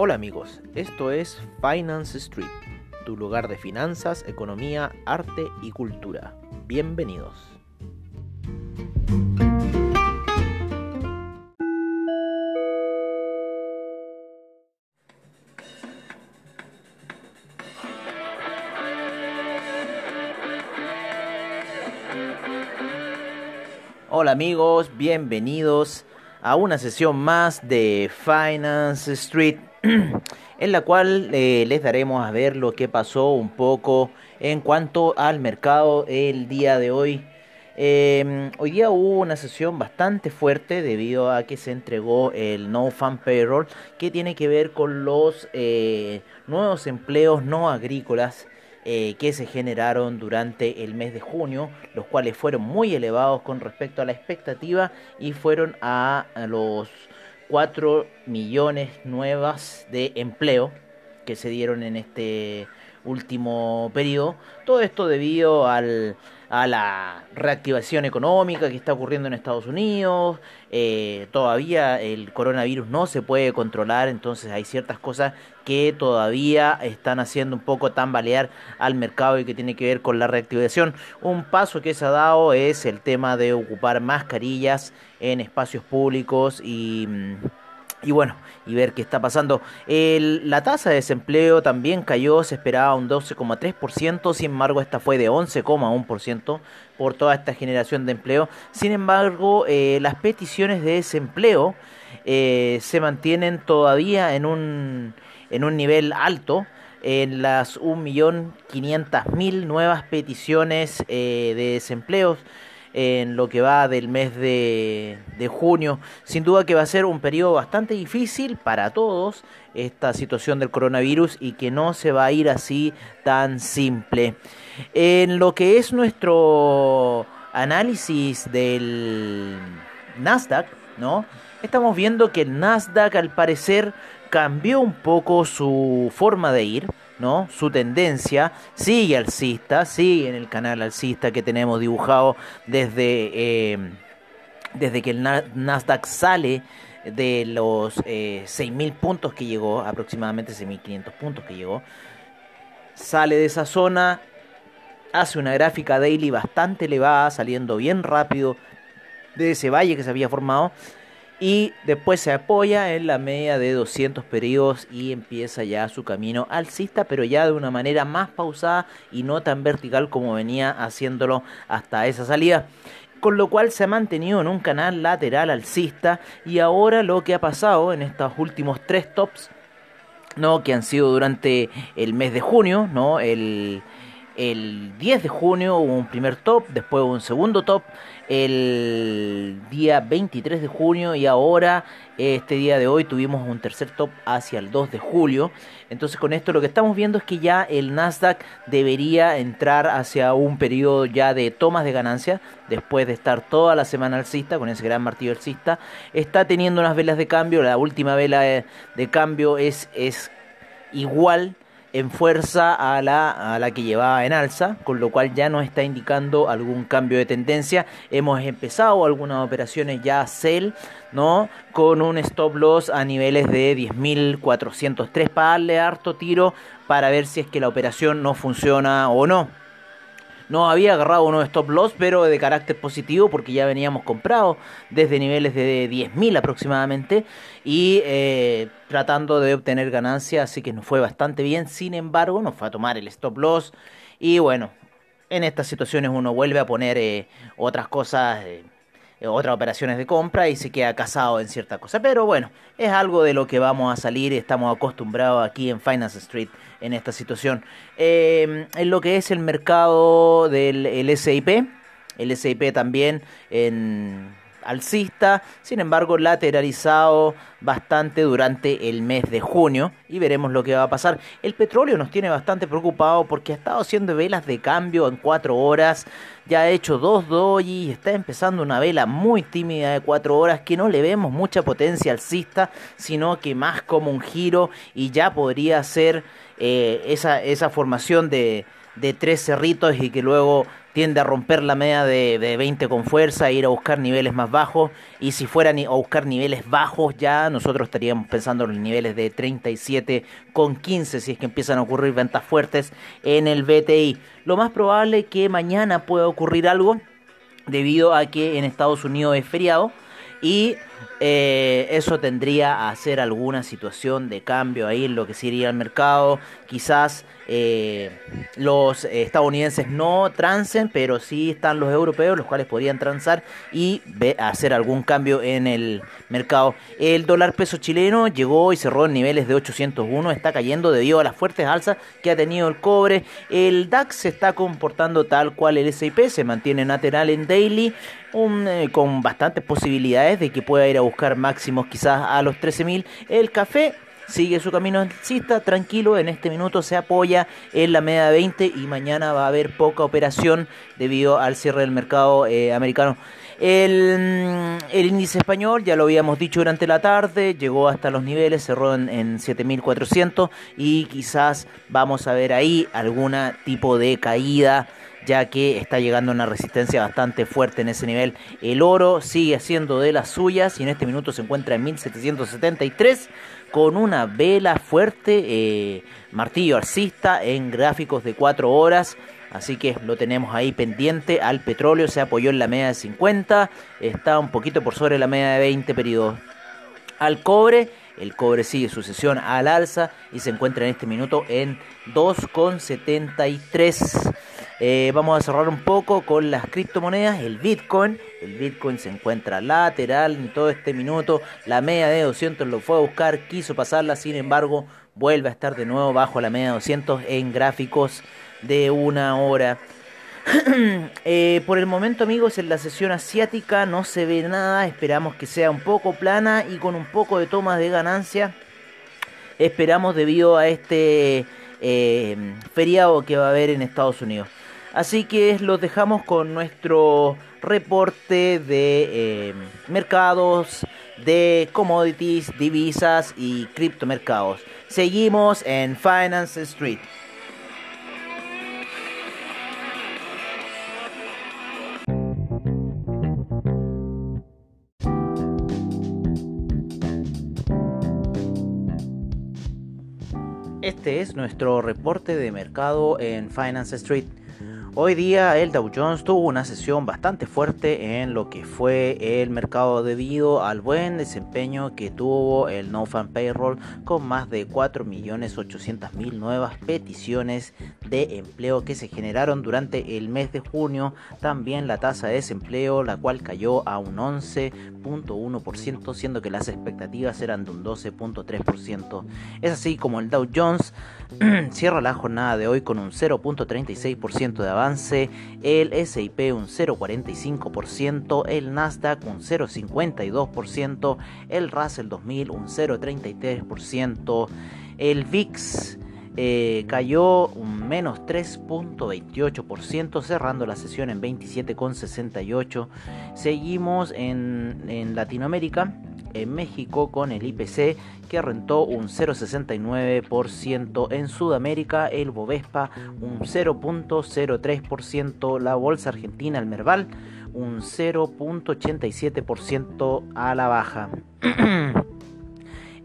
Hola amigos, esto es Finance Street, tu lugar de finanzas, economía, arte y cultura. Bienvenidos. Hola amigos, bienvenidos a una sesión más de Finance Street en la cual eh, les daremos a ver lo que pasó un poco en cuanto al mercado el día de hoy. Em, hoy día hubo una sesión bastante fuerte debido a que se entregó el No Fan Payroll que tiene que ver con los eh, nuevos empleos no agrícolas eh, que se generaron durante el mes de junio, los cuales fueron muy elevados con respecto a la expectativa y fueron a, los 4 millones nuevas de empleo que se dieron en este último periodo. Todo esto debido al, a la reactivación económica que está ocurriendo en Estados Unidos. Eh, todavía el coronavirus no se puede controlar, entonces hay ciertas cosas que todavía están haciendo un poco tambalear al mercado y que tiene que ver con la reactivación. Un paso que se ha dado es el tema de ocupar mascarillas en espacios públicos y mm, y bueno, y ver qué está pasando. la tasa de desempleo también cayó, se esperaba un 12,3%, sin embargo esta fue de 11,1% por toda esta generación de empleo. Sin embargo, eh, las peticiones de desempleo eh, se mantienen todavía en un, en un nivel alto en las 1.500.000 nuevas peticiones eh, de desempleos en lo que va del mes de, junio. Sin duda que va a ser un periodo bastante difícil para todos esta situación del coronavirus y que no se va a ir así tan simple. En lo que es nuestro análisis del Nasdaq, ¿no? Estamos viendo que el Nasdaq al parecer cambió un poco su forma de ir. ¿No? Su tendencia. Sigue alcista, sigue en el canal alcista que tenemos dibujado desde, eh, desde que el Nasdaq sale de los eh, 6.000 puntos que llegó, aproximadamente 6.500 puntos que llegó, sale de esa zona, hace una gráfica daily bastante elevada, saliendo bien rápido de ese valle que se había formado y después se apoya en la media de 200 periodos y empieza ya su camino alcista, pero ya de una manera más pausada y no tan vertical como venía haciéndolo hasta esa salida. Con lo cual se ha mantenido en un canal lateral alcista y ahora lo que ha pasado en estos últimos tres tops, ¿no? que han sido durante el mes de junio, ¿no? el, el 10 de junio hubo un primer top, después un segundo top, el día 23 de junio y ahora este día de hoy tuvimos un tercer top hacia el 2 de julio. Entonces con esto lo que estamos viendo es que ya el Nasdaq debería entrar hacia un periodo ya de tomas de ganancias después de estar toda la semana alcista con ese gran martillo alcista. Está teniendo unas velas de cambio, la última vela de, de cambio es, es igual en fuerza a la, a la que llevaba en alza, con lo cual ya nos está indicando algún cambio de tendencia. Hemos empezado algunas operaciones ya sell, ¿no? Con un stop loss a niveles de 10.403 para darle harto tiro para ver si es que la operación no funciona o no. No había agarrado uno de stop loss, pero de carácter positivo porque ya veníamos comprados desde niveles de 10.000 aproximadamente y eh, tratando de obtener ganancias, así que nos fue bastante bien. Sin embargo, nos fue a tomar el stop loss y bueno, en estas situaciones uno vuelve a poner eh, otras cosas. Eh, otras operaciones de compra y se queda casado en cierta cosa. Pero bueno, es algo de lo que vamos a salir, estamos acostumbrados aquí en Finance Street en esta situación. Em, en lo que es el mercado del el SIP, el SIP también en alcista, sin embargo lateralizado bastante durante el mes de junio y veremos lo que va a pasar. El petróleo nos tiene bastante preocupado porque ha estado haciendo velas de cambio en 4 horas, ya ha hecho dos doji, está empezando una vela muy tímida de 4 horas que no le vemos mucha potencia alcista, sino que más como un giro y ya podría ser eh, esa, esa formación de de tres cerritos y que luego tiende a romper la media de, de 20 con fuerza e ir a buscar niveles más bajos. Y si fueran a buscar niveles bajos ya, nosotros estaríamos pensando en los niveles de 37 con 15 si es que empiezan a ocurrir ventas fuertes en el BTI. Lo más probable es que mañana pueda ocurrir algo debido a que en Estados Unidos es feriado y eh, eso tendría a hacer alguna situación de cambio ahí en lo que sería el mercado. Quizás eh, los estadounidenses no trancen, pero sí están los europeos, los cuales podrían transar y hacer algún cambio en el mercado. El dólar peso chileno llegó y cerró en niveles de 801, está cayendo debido a las fuertes alzas que ha tenido el cobre. El DAX se está comportando tal cual el SIP, se mantiene lateral en daily. Eh, con bastantes posibilidades de que pueda ir a buscar máximos quizás a los 13.000. El café sigue su camino alcista, tranquilo, en este minuto se apoya en la media de 20 y mañana va a haber poca operación debido al cierre del mercado eh, americano. El, el, índice español, ya lo habíamos dicho durante la tarde, llegó hasta los niveles, cerró en, en 7.400 y quizás vamos a ver ahí algún tipo de caída ya que está llegando una resistencia bastante fuerte en ese nivel. El oro sigue haciendo de las suyas y en este minuto se encuentra en 1773 con una vela fuerte, eh, martillo alcista en gráficos de 4 horas. Así que lo tenemos ahí pendiente. Al petróleo se apoyó en la media de 50. Está un poquito por sobre la media de 20 periodos. Al cobre, el cobre sigue su sesión al alza y se encuentra en este minuto en 2,73. Eh, vamos a cerrar un poco con las criptomonedas, el Bitcoin. El Bitcoin se encuentra lateral en todo este minuto. La media de 200 lo fue a buscar, quiso pasarla, sin embargo, vuelve a estar de nuevo bajo la media de 200 en gráficos de una hora. Eh, por el momento amigos en la sesión asiática no se ve nada, esperamos que sea un poco plana y con un poco de tomas de ganancia. Esperamos debido a este eh, feriado que va a haber en Estados Unidos. Así que los dejamos con nuestro reporte de eh, mercados, de commodities, divisas y criptomercados. Seguimos en Finance Street. Es nuestro reporte de mercado en Finance Street. Hoy día el Dow Jones tuvo una sesión bastante fuerte en lo que fue el mercado debido al buen desempeño que tuvo el No Fan Payroll con más de 4.800.000 nuevas peticiones de empleo que se generaron durante el mes de junio. También la tasa de desempleo la cual cayó a un 11.1% siendo que las expectativas eran de un 12.3%. Es así como el Dow Jones cierra la jornada de hoy con un 0.36% de avance el SIP un 0,45%, el Nasdaq un 0,52%, el Russell 2000 un 0,33%, el VIX eh, cayó un menos 3.28%, cerrando la sesión en 27,68. Seguimos en, en Latinoamérica en México con el IPC que rentó un 0,69%, en Sudamérica el Bovespa un 0.03%, la bolsa argentina el Merval un 0.87% a la baja.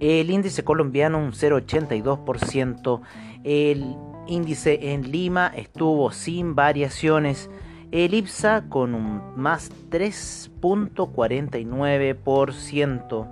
el índice colombiano un 0.82%, el índice en Lima estuvo sin variaciones. El IPSA con un más 3.49%.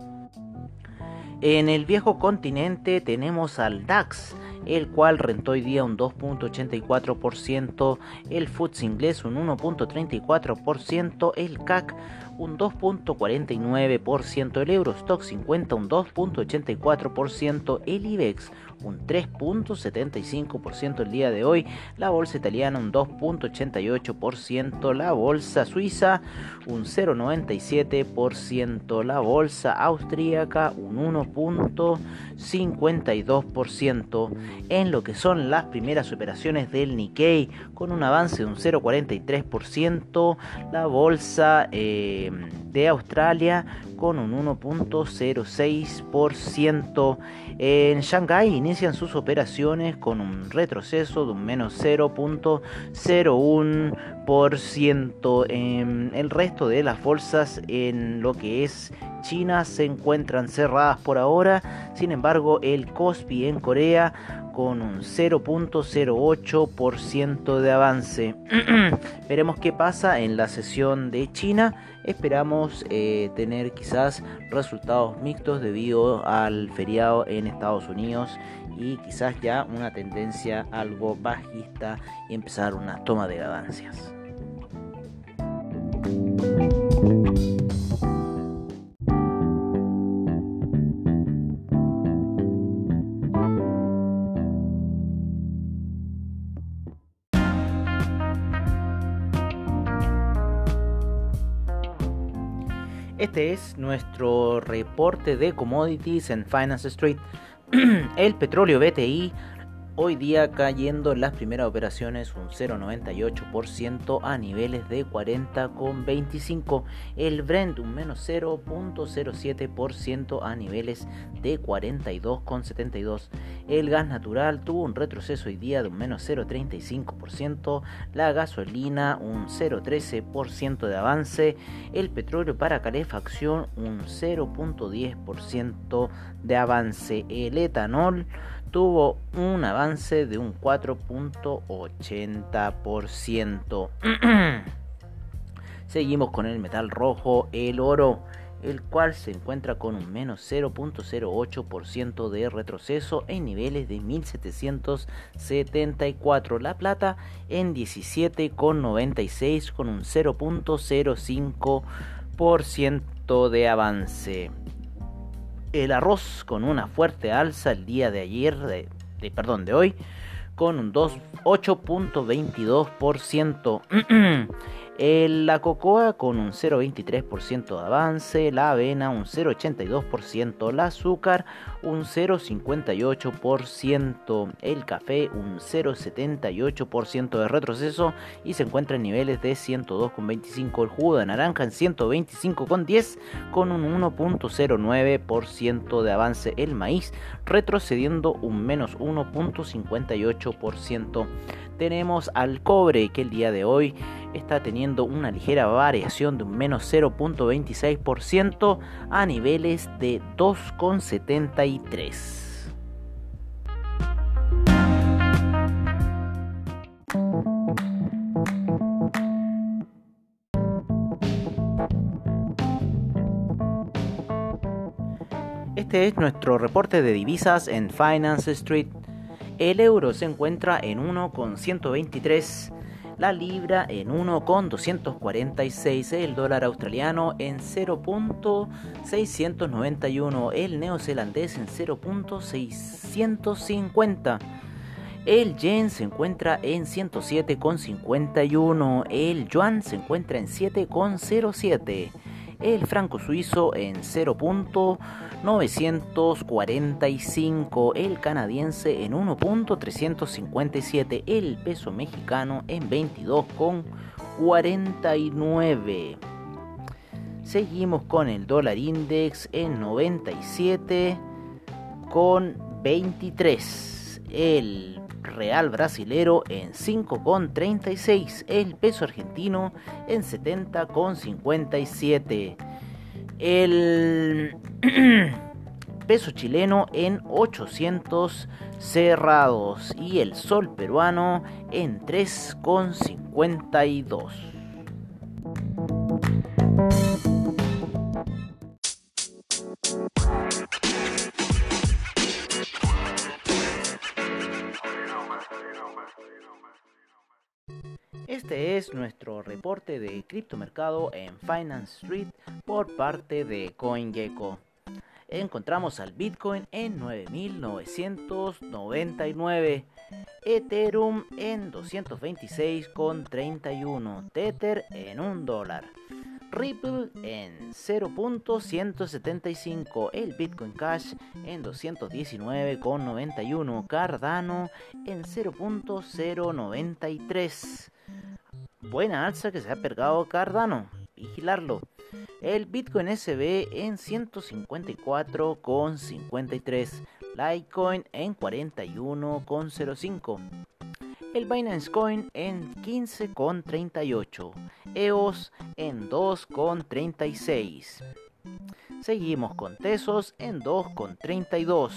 En el viejo continente tenemos al DAX, el cual rentó hoy día un 2.84%, el FTSE inglés un 1.34%, el CAC un 2.49%, el Eurostock 50 un 2.84%, el IBEX un 3.75% el día de hoy, la bolsa italiana un 2.88%, la bolsa suiza un 0.97%, la bolsa austríaca un 1.52% en lo que son las primeras operaciones del Nikkei con un avance de un 0.43%, la bolsa eh, de Australia con un 1.06%. En Shanghái inician sus operaciones con un retroceso de un menos 0.01%. En el resto de las bolsas en lo que es China se encuentran cerradas por ahora. Sin embargo, el Kospi en Corea con un 0.08% de avance. Veremos qué pasa en la sesión de China. Esperamos eh, tener quizás resultados mixtos debido al feriado en Estados Unidos y quizás ya una tendencia algo bajista y empezar una toma de ganancias. Este es nuestro reporte de commodities en Finance Street. El petróleo BTI Hoy día cayendo las primeras operaciones un 0,98% a niveles de 40,25. El Brent un menos 0,07% a niveles de 42,72. El gas natural tuvo un retroceso hoy día de un menos 0,35%. La gasolina un 0,13% de avance. El petróleo para calefacción un 0,10% de avance. El etanol tuvo un avance de un 4.80%. Seguimos con el metal rojo, el oro, el cual se encuentra con un menos 0.08% de retroceso en niveles de 1774. La plata en 17,96 con un 0.05% de avance el arroz con una fuerte alza el día de ayer, de, perdón, de hoy, con un 8.22%. la cocoa con un 0,23% de avance, la avena un 0,82%, el azúcar un 0,58%, el café un 0,78% de retroceso y se encuentra en niveles de 102,25, el jugo de naranja en 125,10 con un 1,09% de avance, el maíz retrocediendo un menos 1,58% tenemos al cobre que el día de hoy está teniendo una ligera variación de un menos 0.26% a niveles de 2,73. Este es nuestro reporte de divisas en Finance Street el euro se encuentra en 1,123, la libra en 1,246, el dólar australiano en 0.691, el neozelandés en 0.650. El yen se encuentra en 107,51. El yuan se encuentra en 7,07 el franco suizo en 0.945, el canadiense en 1.357, el peso mexicano en 22.49. Seguimos con el dólar index en 97 con 23. El real brasilero en 5,36, el peso argentino en 70,57, el peso chileno en 800 cerrados y el sol peruano en 3,52. Este es nuestro reporte de criptomercado en Finance Street por parte de CoinGecko. Encontramos al Bitcoin en 9.999, Ethereum en 226,31, Tether en 1 dólar. Ripple en 0.175, el Bitcoin Cash en 219,91, Cardano en 0.093. Buena alza que se ha pergado Cardano vigilarlo. El Bitcoin SB en 154,53. Litecoin en 41,05. El Binance Coin en 15,38. EOS en 2,36. Seguimos con Tesos en 2,32.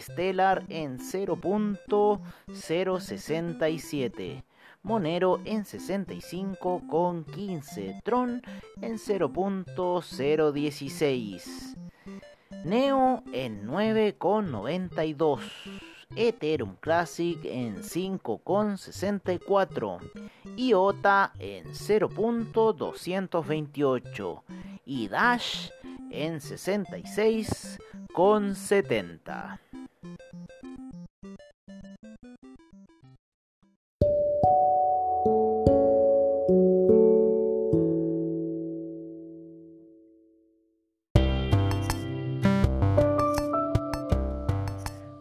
Stellar en 0.067. Monero en 65,15. Tron en 0.016. Neo en 9,92. Ethereum Classic en 5,64. IOTA en 0.228. Y Dash en 66,70.